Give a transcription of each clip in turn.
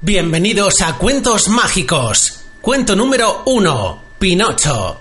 Bienvenidos a Cuentos Mágicos. Cuento número 1. Pinocho.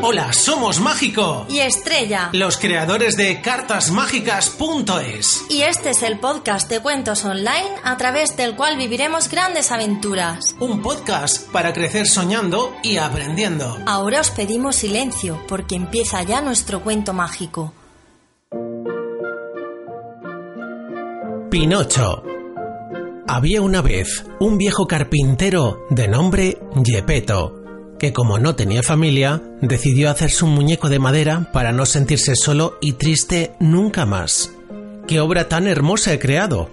Hola, somos Mágico. Y Estrella. Los creadores de cartasmágicas.es. Y este es el podcast de cuentos online a través del cual viviremos grandes aventuras. Un podcast para crecer soñando y aprendiendo. Ahora os pedimos silencio porque empieza ya nuestro cuento mágico. Pinocho. Había una vez un viejo carpintero de nombre Gepetto, que como no tenía familia, decidió hacerse un muñeco de madera para no sentirse solo y triste nunca más. ¡Qué obra tan hermosa he creado!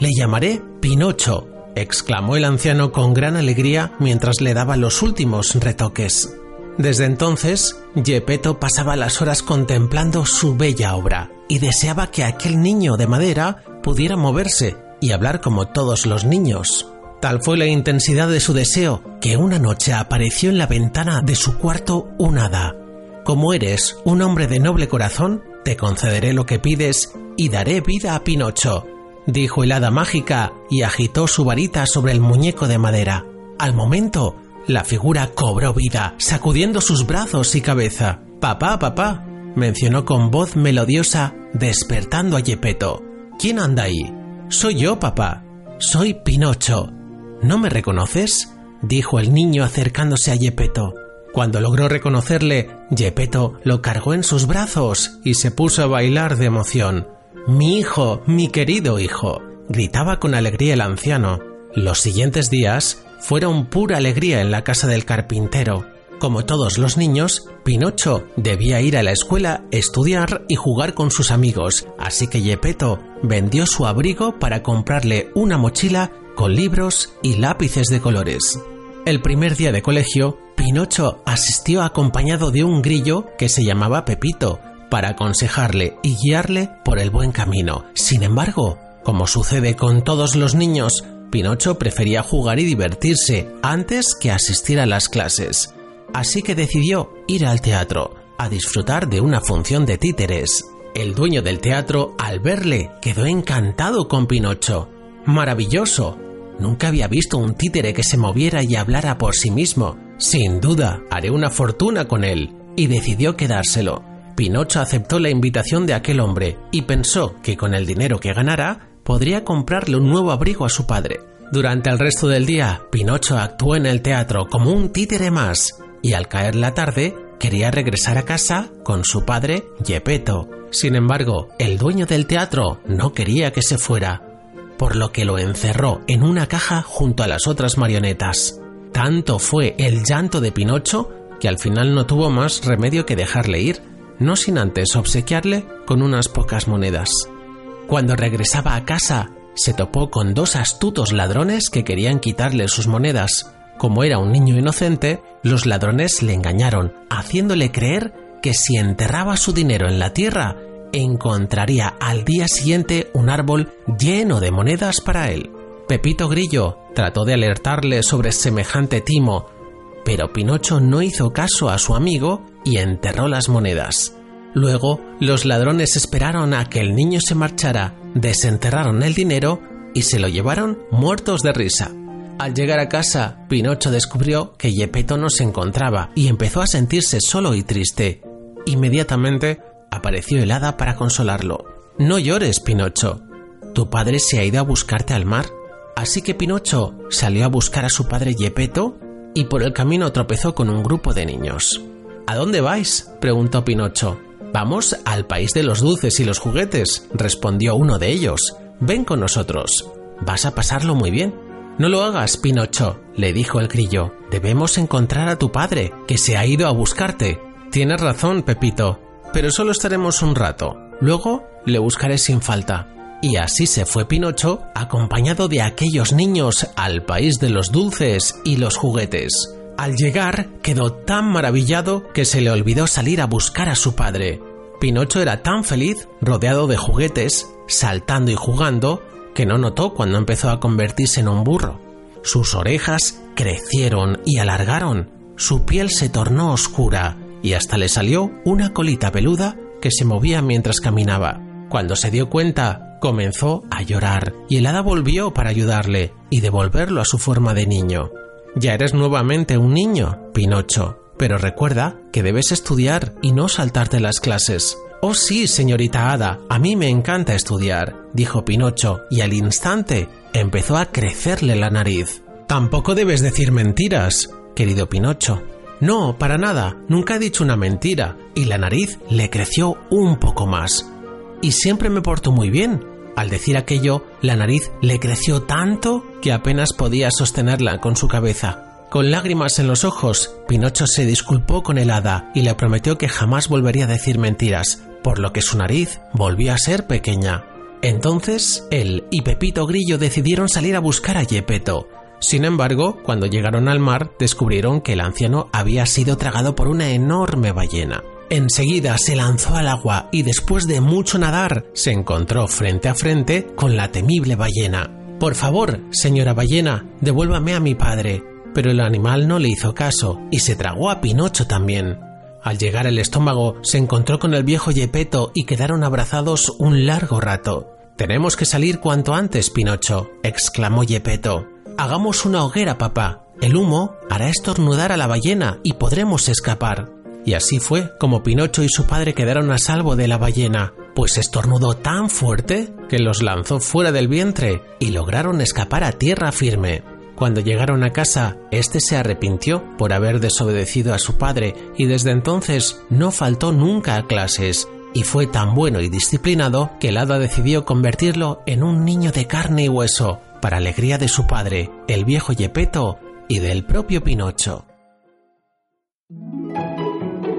Le llamaré Pinocho, exclamó el anciano con gran alegría mientras le daba los últimos retoques. Desde entonces, Gepetto pasaba las horas contemplando su bella obra y deseaba que aquel niño de madera pudiera moverse y hablar como todos los niños. Tal fue la intensidad de su deseo que una noche apareció en la ventana de su cuarto un hada. Como eres un hombre de noble corazón, te concederé lo que pides y daré vida a Pinocho, dijo el hada mágica y agitó su varita sobre el muñeco de madera. Al momento, la figura cobró vida, sacudiendo sus brazos y cabeza. Papá, papá, mencionó con voz melodiosa, despertando a Yepeto. ¿Quién anda ahí? Soy yo, papá. Soy Pinocho. ¿No me reconoces? dijo el niño acercándose a Yepeto. Cuando logró reconocerle, Yepeto lo cargó en sus brazos y se puso a bailar de emoción. Mi hijo, mi querido hijo, gritaba con alegría el anciano. Los siguientes días fueron pura alegría en la casa del carpintero. Como todos los niños, Pinocho debía ir a la escuela, estudiar y jugar con sus amigos, así que Yepeto vendió su abrigo para comprarle una mochila con libros y lápices de colores. El primer día de colegio, Pinocho asistió acompañado de un grillo que se llamaba Pepito para aconsejarle y guiarle por el buen camino. Sin embargo, como sucede con todos los niños, Pinocho prefería jugar y divertirse antes que asistir a las clases así que decidió ir al teatro a disfrutar de una función de títeres. El dueño del teatro, al verle, quedó encantado con Pinocho. ¡Maravilloso! Nunca había visto un títere que se moviera y hablara por sí mismo. Sin duda, haré una fortuna con él. Y decidió quedárselo. Pinocho aceptó la invitación de aquel hombre y pensó que con el dinero que ganara podría comprarle un nuevo abrigo a su padre. Durante el resto del día, Pinocho actuó en el teatro como un títere más y al caer la tarde quería regresar a casa con su padre Gepetto. Sin embargo, el dueño del teatro no quería que se fuera, por lo que lo encerró en una caja junto a las otras marionetas. Tanto fue el llanto de Pinocho que al final no tuvo más remedio que dejarle ir, no sin antes obsequiarle con unas pocas monedas. Cuando regresaba a casa, se topó con dos astutos ladrones que querían quitarle sus monedas, como era un niño inocente, los ladrones le engañaron, haciéndole creer que si enterraba su dinero en la tierra, encontraría al día siguiente un árbol lleno de monedas para él. Pepito Grillo trató de alertarle sobre semejante timo, pero Pinocho no hizo caso a su amigo y enterró las monedas. Luego, los ladrones esperaron a que el niño se marchara, desenterraron el dinero y se lo llevaron muertos de risa. Al llegar a casa, Pinocho descubrió que Gepetto no se encontraba y empezó a sentirse solo y triste. Inmediatamente apareció el hada para consolarlo. No llores, Pinocho. Tu padre se ha ido a buscarte al mar. Así que Pinocho salió a buscar a su padre Gepetto y por el camino tropezó con un grupo de niños. ¿A dónde vais? preguntó Pinocho. Vamos al país de los dulces y los juguetes, respondió uno de ellos. Ven con nosotros. Vas a pasarlo muy bien. No lo hagas, Pinocho, le dijo el grillo. Debemos encontrar a tu padre, que se ha ido a buscarte. Tienes razón, Pepito, pero solo estaremos un rato. Luego le buscaré sin falta. Y así se fue Pinocho, acompañado de aquellos niños al país de los dulces y los juguetes. Al llegar, quedó tan maravillado que se le olvidó salir a buscar a su padre. Pinocho era tan feliz, rodeado de juguetes, saltando y jugando, que no notó cuando empezó a convertirse en un burro. Sus orejas crecieron y alargaron, su piel se tornó oscura y hasta le salió una colita peluda que se movía mientras caminaba. Cuando se dio cuenta, comenzó a llorar y el hada volvió para ayudarle y devolverlo a su forma de niño. Ya eres nuevamente un niño, Pinocho, pero recuerda que debes estudiar y no saltarte las clases. Oh sí, señorita Hada, a mí me encanta estudiar, dijo Pinocho, y al instante empezó a crecerle la nariz. Tampoco debes decir mentiras, querido Pinocho. No, para nada, nunca he dicho una mentira, y la nariz le creció un poco más. Y siempre me porto muy bien. Al decir aquello, la nariz le creció tanto que apenas podía sostenerla con su cabeza. Con lágrimas en los ojos, Pinocho se disculpó con el hada y le prometió que jamás volvería a decir mentiras, por lo que su nariz volvió a ser pequeña. Entonces, él y Pepito Grillo decidieron salir a buscar a Yepeto. Sin embargo, cuando llegaron al mar, descubrieron que el anciano había sido tragado por una enorme ballena. Enseguida se lanzó al agua y después de mucho nadar, se encontró frente a frente con la temible ballena. Por favor, señora ballena, devuélvame a mi padre, pero el animal no le hizo caso y se tragó a Pinocho también. Al llegar al estómago se encontró con el viejo Yepeto y quedaron abrazados un largo rato. Tenemos que salir cuanto antes, Pinocho, exclamó Yepeto. Hagamos una hoguera, papá. El humo hará estornudar a la ballena y podremos escapar. Y así fue como Pinocho y su padre quedaron a salvo de la ballena, pues estornudó tan fuerte que los lanzó fuera del vientre y lograron escapar a tierra firme. Cuando llegaron a casa, éste se arrepintió por haber desobedecido a su padre y desde entonces no faltó nunca a clases, y fue tan bueno y disciplinado que el hada decidió convertirlo en un niño de carne y hueso, para alegría de su padre, el viejo Yepeto, y del propio Pinocho.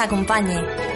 acompañe.